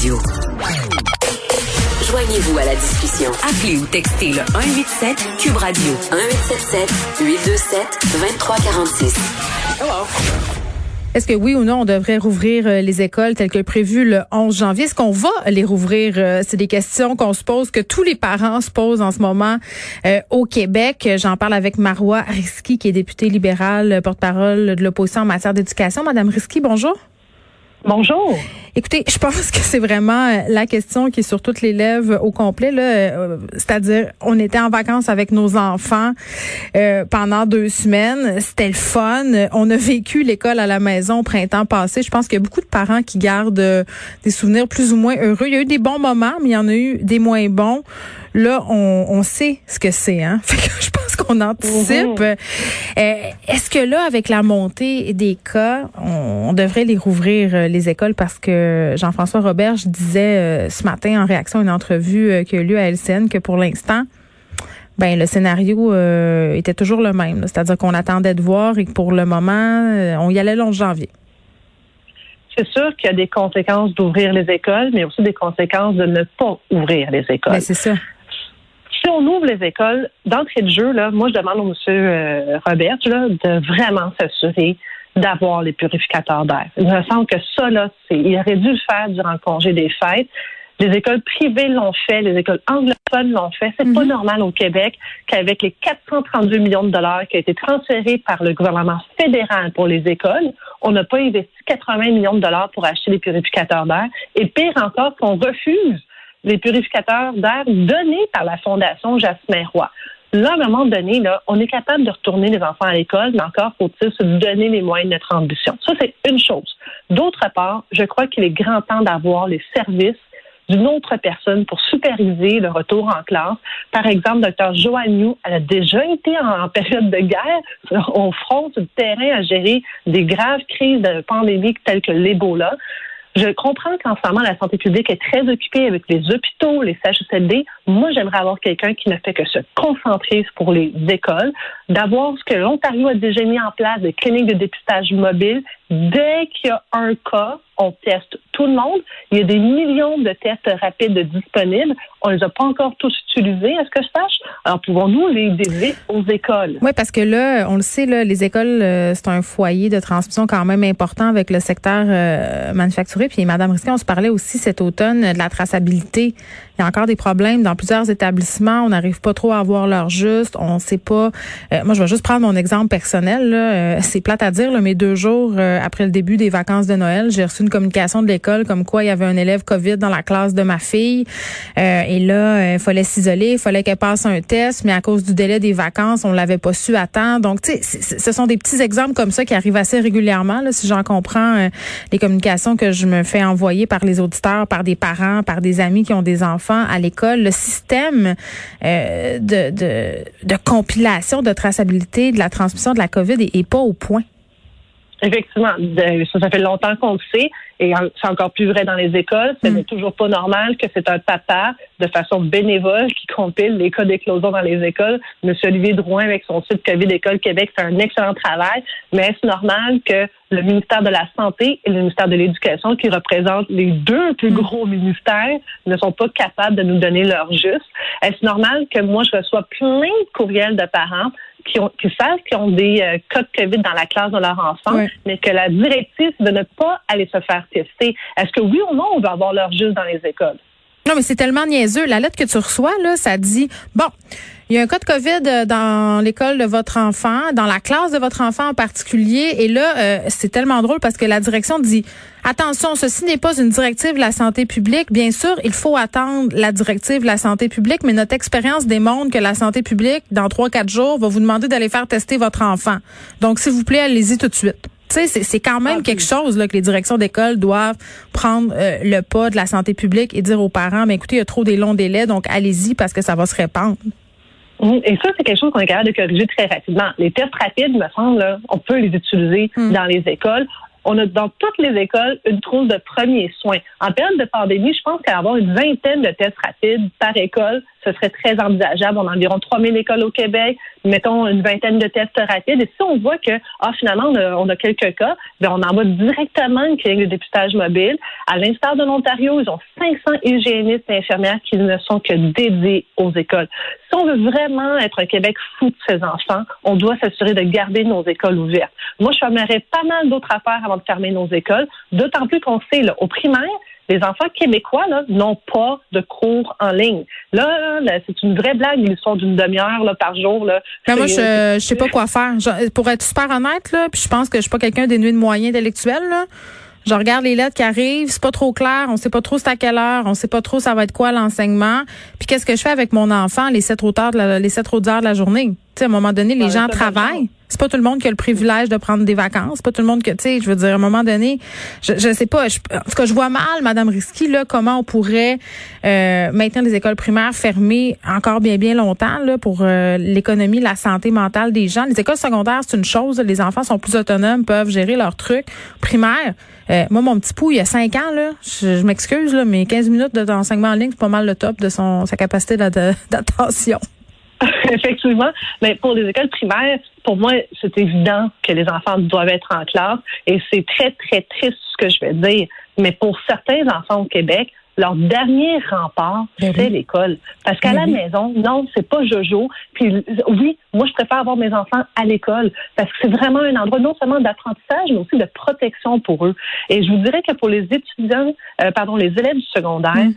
Radio. Joignez-vous à la discussion. Appelez ou textez le 187 Cube Radio 1877 827 2346. Hello. Est-ce que oui ou non, on devrait rouvrir euh, les écoles telles que prévu le 11 janvier? Est-ce qu'on va les rouvrir? Euh, c'est des questions qu'on se pose, que tous les parents se posent en ce moment euh, au Québec. J'en parle avec Marois Risky, qui est députée libérale, porte-parole de l'opposition en matière d'éducation. Madame Risky, bonjour. Bonjour. Écoutez, je pense que c'est vraiment euh, la question qui est sur toutes les lèvres au complet. Là, euh, c'est-à-dire, on était en vacances avec nos enfants euh, pendant deux semaines. C'était le fun. On a vécu l'école à la maison au printemps passé. Je pense qu'il y a beaucoup de parents qui gardent des souvenirs plus ou moins heureux. Il y a eu des bons moments, mais il y en a eu des moins bons. Là, on, on sait ce que c'est. Hein? qu'on anticipe. Mhm. Est-ce que là, avec la montée des cas, on, on devrait les rouvrir les écoles? Parce que Jean-François Roberge disait euh, ce matin en réaction à une entrevue euh, qui a eu lieu à LCN que pour l'instant, ben le scénario euh, était toujours le même. C'est-à-dire qu'on attendait de voir et que pour le moment, on y allait le 11 janvier. C'est sûr qu'il y a des conséquences d'ouvrir les écoles, mais aussi des conséquences de ne pas ouvrir les écoles. Ben, c'est ça. Si on ouvre les écoles, d'entrée de jeu, là, moi, je demande au monsieur Robert de vraiment s'assurer d'avoir les purificateurs d'air. Il me semble que ça, là, c'est, il aurait dû le faire durant le congé des fêtes. Les écoles privées l'ont fait, les écoles anglophones l'ont fait. C'est pas mhm. normal au Québec qu'avec les 432 millions de dollars qui ont été transférés par le gouvernement fédéral pour les écoles, on n'a pas investi 80 millions de dollars pour acheter des purificateurs d'air. Et pire encore, qu'on refuse les purificateurs d'air donnés par la Fondation Jasmin Roy. Là, à un moment donné, là, on est capable de retourner les enfants à l'école, mais encore faut-il se donner les moyens de notre ambition. Ça, c'est une chose. D'autre part, je crois qu'il est grand temps d'avoir les services d'une autre personne pour superviser le retour en classe. Par exemple, Dr. Joanne New, elle a déjà été en, période de guerre au front du terrain à gérer des graves crises de pandémie telles que l'Ebola. Je comprends qu'en ce moment, la santé publique est très occupée avec les hôpitaux, les CHSLD. Moi, j'aimerais avoir quelqu'un qui ne fait que se concentrer pour les écoles, d'avoir ce que l'Ontario a déjà mis en place, des cliniques de dépistage mobile. Dès qu'il y a un cas, on teste tout le monde. Il y a des millions de tests rapides disponibles. On les a pas encore tous utilisés, est-ce que je sache? Alors, pouvons-nous les dédier aux écoles? Oui, parce que là, on le sait, là, les écoles, euh, c'est un foyer de transmission quand même important avec le secteur euh, manufacturier. Puis, Madame Risquet, on se parlait aussi cet automne de la traçabilité. Il y a encore des problèmes dans plusieurs établissements. On n'arrive pas trop à avoir l'heure juste. On ne sait pas. Euh, moi, je vais juste prendre mon exemple personnel. c'est plate à dire, mais deux jours après le début des vacances de Noël, j'ai reçu une communication de l'école comme quoi il y avait un élève COVID dans la classe de ma fille. Euh, et là, il fallait s'isoler, il fallait qu'elle passe un test, mais à cause du délai des vacances, on l'avait pas su attendre. Donc, tu sais, ce sont des petits exemples comme ça qui arrivent assez régulièrement, là, si j'en comprends euh, les communications que je me fais envoyer par les auditeurs, par des parents, par des amis qui ont des enfants à l'école. Le système euh, de, de, compilation, de traçabilité de la transmission de la COVID est, pas au point. Effectivement, ça fait longtemps qu'on le sait, et c'est encore plus vrai dans les écoles. Ce n'est mm. toujours pas normal que c'est un papa, de façon bénévole, qui compile les cas d'éclosion dans les écoles. Monsieur Olivier Drouin, avec son site COVID École Québec, fait un excellent travail, mais est-ce normal que le ministère de la Santé et le ministère de l'Éducation, qui représentent les deux plus mm. gros ministères, ne sont pas capables de nous donner leur juste? Est-ce normal que moi, je reçois plein de courriels de parents qui, ont, qui savent qu'ils ont des euh, cas de COVID dans la classe de leur enfant, mais que la directive de ne pas aller se faire Est-ce que oui ou non, on va avoir leur juste dans les écoles? Non, mais c'est tellement niaiseux. La lettre que tu reçois, là, ça dit, bon, il y a un cas de COVID euh, dans l'école de votre enfant, dans la classe de votre enfant en particulier. Et là, euh, c'est tellement drôle parce que la direction dit, attention, ceci n'est pas une directive de la santé publique. Bien sûr, il faut attendre la directive de la santé publique, mais notre expérience démontre que la santé publique, dans trois, quatre jours, va vous demander d'aller faire tester votre enfant. Donc, s'il vous plaît, allez-y tout de suite sais, c'est quand même ah, quelque chose là, que les directions d'école doivent prendre euh, le pas de la santé publique et dire aux parents, mais écoutez, il y a trop des longs délais, donc allez-y parce que ça va se répandre. Et ça, c'est quelque chose qu'on est capable de corriger très rapidement. Les tests rapides, me semble, on peut les utiliser hmm. dans les écoles. On a dans toutes les écoles une trousse de premiers soins. En période de pandémie, je pense qu'avoir une vingtaine de tests rapides par école, ce serait très envisageable. On a environ 3000 écoles au Québec, mettons une vingtaine de tests rapides. Et si on voit que, ah, finalement, on a, quelques cas, bien, on envoie directement une clinique de dépistage mobile. À l'instar de l'Ontario, ils ont 500 hygiénistes et infirmières qui ne sont que dédiés aux écoles. Si on veut vraiment être un Québec fou de ses enfants, on doit s'assurer de garder nos écoles ouvertes. Moi, je fermerais pas mal d'autres affaires avant de fermer nos écoles, d'autant plus qu'on sait, là, au primaire, les enfants québécois n'ont pas de cours en ligne. Là, c'est une vraie blague, l'histoire d'une demi-heure par jour. Là. Mais moi, je, ne sais pas quoi faire. pour être super honnête, là, puis je pense que je suis pas quelqu'un dénué de moyens intellectuels. Là. Je regarde les lettres qui arrivent, c'est pas trop clair, on sait pas trop c'est à quelle heure, on sait pas trop ça va être quoi l'enseignement. Puis qu'est-ce que je fais avec mon enfant les sept autres heures de la, les sept autres heures de la journée? Tu sais, à un moment donné, les gens travaillent. C'est pas tout le monde qui a le privilège de prendre des vacances. Pas tout le monde que, tu sais, je veux dire, à un moment donné, je, je sais pas. Je, en tout je vois mal, Madame Risky, là, comment on pourrait euh, maintenir les écoles primaires fermées encore bien, bien longtemps, là, pour euh, l'économie, la santé mentale des gens. Les écoles secondaires, c'est une chose. Les enfants sont plus autonomes, peuvent gérer leurs trucs. Primaire, euh, moi, mon petit pou, il y a cinq ans, là, je, m'excuse, là, mais 15 minutes d'enseignement en ligne, c'est pas mal le top de son sa capacité d'attention. Effectivement. Mais pour les écoles primaires, pour moi, c'est évident que les enfants doivent être en classe et c'est très, très triste ce que je vais dire. Mais pour certains enfants au Québec, leur dernier rempart, ben c'est l'école. Parce qu'à ben la maison, non, c'est pas Jojo. Puis oui, moi, je préfère avoir mes enfants à l'école parce que c'est vraiment un endroit non seulement d'apprentissage, mais aussi de protection pour eux. Et je vous dirais que pour les étudiants, euh, pardon, les élèves du secondaire, mm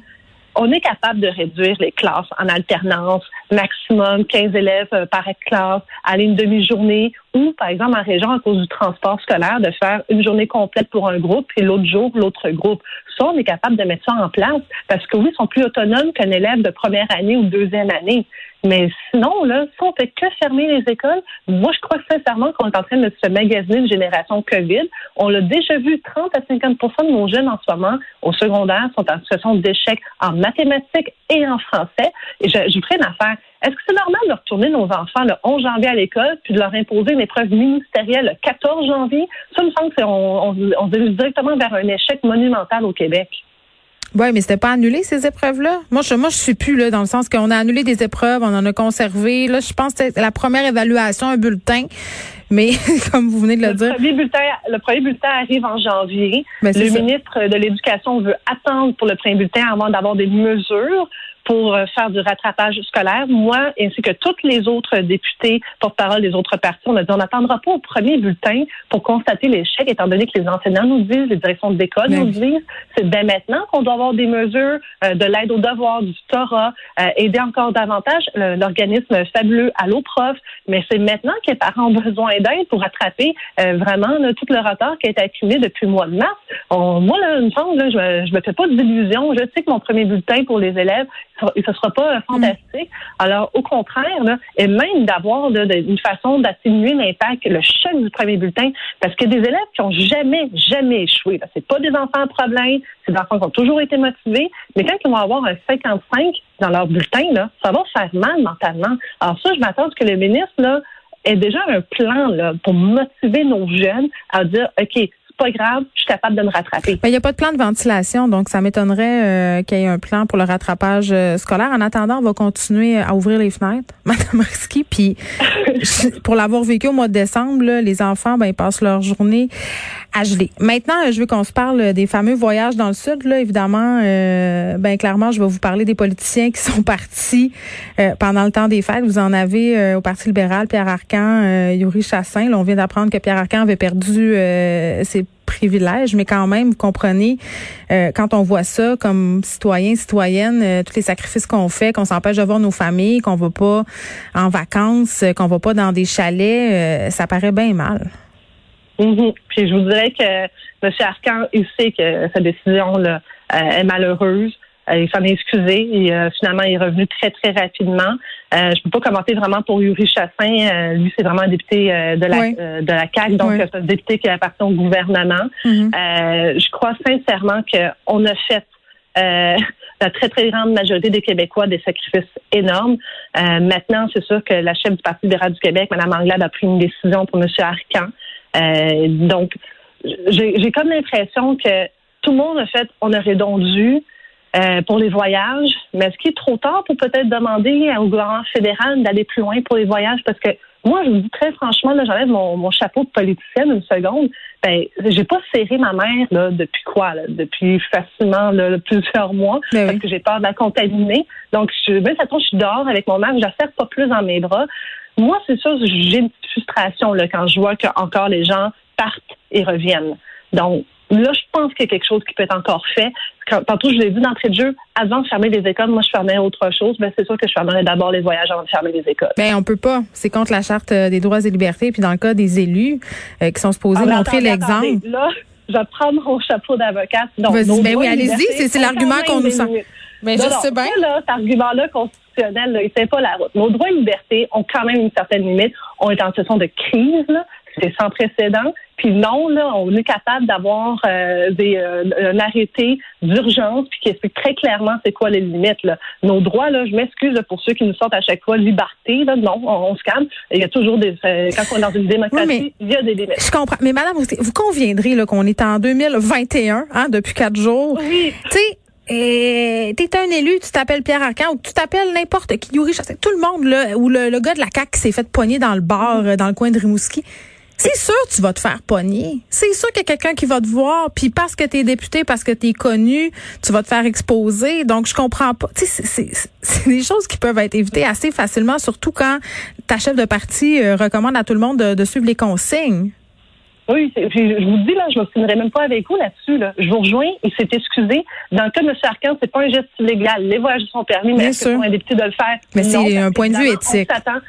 on est capable de réduire les classes en alternance, maximum 15 élèves euh, par classe, aller une demi-journée ou, par exemple, en région, à cause du transport scolaire, de faire une journée complète pour un groupe et l'autre jour, l'autre groupe. Ça, on est capable de mettre ça en place parce que oui, ils sont plus autonomes qu'un élève de première année ou deuxième année. Mais sinon, là, si on fait que fermer les écoles, moi, je crois sincèrement qu'on est en train de se magasiner une génération COVID. On l'a déjà vu, 30 à 50 de nos jeunes en ce moment au secondaire sont en situation d'échec en mathématiques et en français. Et je, je vous affaire. Est-ce que c'est normal de retourner nos enfants le 11 janvier à l'école puis de leur imposer une épreuve ministérielle le 14 janvier? Ça me semble qu'on on, on dirige directement vers un échec monumental au Québec. Oui, mais c'était pas annulé ces épreuves-là? Moi, je, moi, je suis plus là dans le sens qu'on a annulé des épreuves, on en a conservé. Là, je pense que c'est la première évaluation, un bulletin. Mais comme vous venez de le, le dire, premier bulletin, le premier bulletin arrive en janvier. Ben, le ministre de l'Éducation veut attendre pour le premier bulletin avant d'avoir des mesures pour euh, faire du rattrapage scolaire. Moi, ainsi que toutes les autres députés porte-parole des autres partis, on a dit on n'attendra pas au premier bulletin pour constater l'échec, étant donné que les enseignants nous disent, les directions d'école nous disent, c'est bien maintenant qu'on doit avoir des mesures euh, de l'aide aux devoirs, du tutorat, euh, aider encore davantage l'organisme fabuleux Allo Prof, mais c'est maintenant que les parents ont besoin d'aide pour rattraper vraiment tout le retard qui a été accumulé depuis le mois de mars. moi, là, une fois, là, je, me, me fais pas d'illusions. Je sais que mon premier bulletin pour les élèves, et ce sera pas fantastique. Alors, au contraire, là, et même d'avoir une façon d'atténuer l'impact, le choc du premier bulletin, parce que des élèves qui ont jamais, jamais échoué, là, c'est pas des enfants à problème, c'est des enfants qui ont toujours été motivés, mais quand ils vont avoir un 55 dans leur bulletin, là, ça va faire mal mentalement. Alors ça, je m'attends à ce que le ministre, là, ait déjà un plan là, pour motiver nos jeunes à dire, OK, pas grave, je suis capable de me rattraper. Il n'y a pas de plan de ventilation, donc ça m'étonnerait euh, qu'il y ait un plan pour le rattrapage euh, scolaire. En attendant, on va continuer à ouvrir les fenêtres, Madame Risky. Puis pour l'avoir vécu au mois de décembre, les enfants, ben, ils passent leur journée à geler. Maintenant, je veux qu'on se parle des fameux voyages dans le sud. Là, évidemment, euh, ben clairement, je vais vous parler des politiciens qui sont partis pendant le temps des fêtes. Vous en avez au Parti libéral, Pierre Arcan, Yuri Chassin. Là, on vient d'apprendre que Pierre Arcan avait perdu ses privilèges, mais quand même, vous comprenez, euh, quand on voit ça comme citoyen, citoyenne, euh, tous les sacrifices qu'on fait, qu'on s'empêche de voir nos familles, qu'on va pas en vacances, euh, qu'on va pas dans des chalets, ça paraît bien mal. Mm-hmm. Puis je vous dirais que M. Arcan, il sait que sa décision là, est malheureuse. Il s'en est excusé et finalement il est revenu très très rapidement. Euh, je peux pas commenter vraiment pour Yuri Chassin. lui c'est vraiment un député de la de la CAC, donc c'est un député qui appartient au gouvernement. Mm-hmm. je crois sincèrement qu'on a fait la très, très grande majorité des Québécois des sacrifices énormes. maintenant, c'est sûr que la chef du Parti libéral du Québec, Mme Anglade, a pris une décision pour M. Arcan. donc, j'ai comme l'impression que tout le monde a fait, on aurait donc dû, euh, pour les voyages. Mais est-ce qu'il est trop tard pour peut-être demander au gouvernement fédéral d'aller plus loin pour les voyages? Parce que moi, je vous dis très franchement, là, j'enlève mon, mon chapeau de politicienne une seconde. Ben, j'ai pas serré ma mère là, depuis quoi? Là? Depuis facilement là, plusieurs mois Ben parce oui. que j'ai peur de la contaminer. Donc, je, ben, ça tombe, je suis dehors avec mon mère, je la serre pas plus dans mes bras. Moi, c'est sûr, j'ai une frustration là, quand je vois que encore les gens partent et reviennent. Donc, là, je pense qu'il y a quelque chose qui peut être encore fait. Quand, tantôt, je l'ai dit d'entrée de jeu, avant de fermer les écoles, moi, je fermais autre chose. Ben, c'est sûr que je fermerais d'abord les voyages avant de fermer les écoles. Ben, on peut pas. C'est contre la charte euh, des droits et libertés. Puis dans le cas des élus euh, qui sont supposés Ah, mais montrer l'exemple. Là, je vais prendre mon chapeau d'avocate. Donc, ben oui, allez-y, c'est- l'argument qu'on nous sent. Ben, Non, je non, sais bien. là, cet argument-là constitutionnel, là, il tient pas la route. Nos droits et libertés ont quand même une certaine limite. On est en situation de crise, là. C'est sans précédent. Puis non, là, on est capable d'avoir euh, des, euh, un arrêté d'urgence puis qui explique très clairement c'est quoi les limites. Là. Nos droits, là, je m'excuse pour ceux qui nous sortent à chaque fois liberté. Là, non, on, on se calme. Il y a toujours des. euh, quand on est dans une démocratie, Oui, il y a des limites. Je comprends. Mais Madame, vous conviendrez là, qu'on est en 2021, hein, depuis quatre jours. Oui. Tu sais, t'es un élu, tu t'appelles Pierre Arcan ou tu t'appelles n'importe qui, Yuri tout le monde, là, ou le, le gars de la CAQ qui s'est fait pogner dans le bar, euh, dans le coin de Rimouski. C'est sûr que tu vas te faire pogner. C'est sûr qu'il y a quelqu'un qui va te voir, puis parce que t'es député, parce que t'es connu, tu vas te faire exposer. Donc, je comprends pas. Tu sais, c'est- des choses qui peuvent être évitées assez facilement, surtout quand ta chef de parti euh, recommande à tout le monde de, de suivre les consignes. Oui, je vous dis, là, je ne m'obstinerai même pas avec vous là-dessus. Là. Je vous rejoins, il s'est excusé. Dans le cas de M. Arcan, c'est pas un geste illégal. Les voyages sont permis, mais est-ce député de le faire? Mais c'est un point de vue éthique. On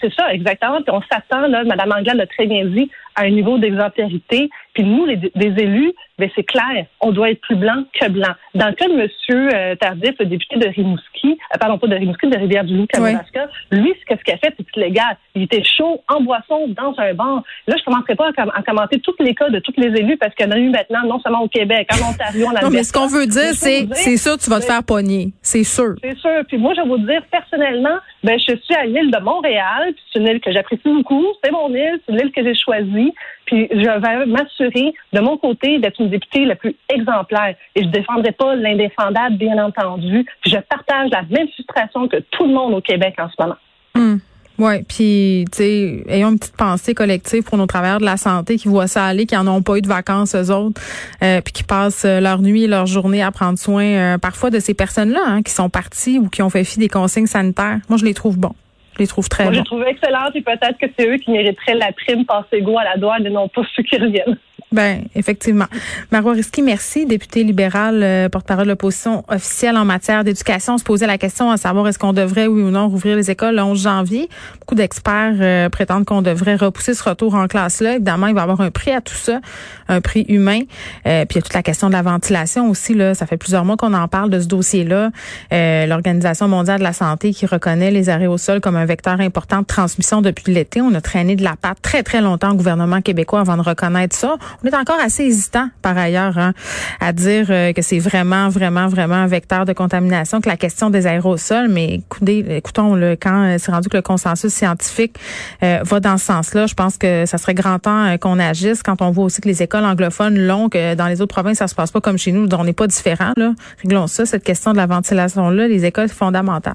c'est ça, exactement. On s'attend, là, Mme Anglade l'a très bien dit, à un niveau d'exemplarité. Puis nous, les, des élus, ben c'est clair, on doit être plus blanc que blanc. Dans le cas de M. Euh, Tardif, le député de Rimouski, euh, pardon, pas de Rimouski, de Rivière-du-Loup, Kamouraska, lui, ce qu'il a fait, c'est illégal. Il était chaud, en boisson, dans un bar. Là, je ne commencerai pas à, com- à commenter tous les cas de tous les élus parce qu'il y en a eu maintenant, non seulement au Québec, en Ontario, en Alberta. Non, mais ce qu'on veut dire, c'est, c'est sûr, tu vas te faire pogner. C'est sûr. c'est sûr. Puis moi, je vais vous dire, personnellement, ben, je suis à l'île de Montréal. puis C'est une île que j'apprécie beaucoup. C'est mon île. C'est l'île que j'ai choisie. Puis je vais m'assurer, de mon côté, d'être une députée la plus exemplaire. Et je ne défendrai pas l'indéfendable, bien entendu. Puis je partage la même frustration que tout le monde au Québec en ce moment. Hum. Ouais, puis tu sais, ayons une petite pensée collective pour nos travailleurs de la santé qui voient ça aller, qui en ont pas eu de vacances eux autres, euh, puis qui passent euh, leur nuit et leur journée à prendre soin euh, parfois de ces personnes-là hein, qui sont parties ou qui ont fait fi des consignes sanitaires. Moi, je les trouve bons. Je les trouve très Moi, je bons. les trouve excellentes et peut-être que c'est eux qui mériteraient la prime passé go à la douane et non pas ceux qui reviennent. Ben, effectivement. Marois Risky, merci, député libéral, euh, porte-parole de l'opposition officielle en matière d'éducation. On se posait la question à savoir est-ce qu'on devrait, oui ou non, rouvrir les écoles le 11 janvier. Beaucoup d'experts euh, prétendent qu'on devrait repousser ce retour en classe-là. Évidemment, il va y avoir un prix à tout ça, un prix humain. Euh, puis il y a toute la question de la ventilation aussi. Là, Ça fait plusieurs mois qu'on en parle de ce dossier-là. Euh, L'Organisation mondiale de la santé qui reconnaît les arrêts au sol comme un vecteur important de transmission depuis l'été. On a traîné de la patte très, très longtemps au gouvernement québécois avant de reconnaître ça. On est encore assez hésitant, par ailleurs, hein, à dire euh, que c'est vraiment, vraiment, vraiment un vecteur de contamination, que la question des aérosols, mais écoutez, écoutons, le quand euh, c'est rendu que le consensus scientifique euh, va dans ce sens-là, je pense que ça serait grand temps euh, qu'on agisse quand on voit aussi que les écoles anglophones l'ont, que dans les autres provinces, ça se passe pas comme chez nous, on n'est pas différent. Réglons ça, cette question de la ventilation-là, les écoles fondamentales.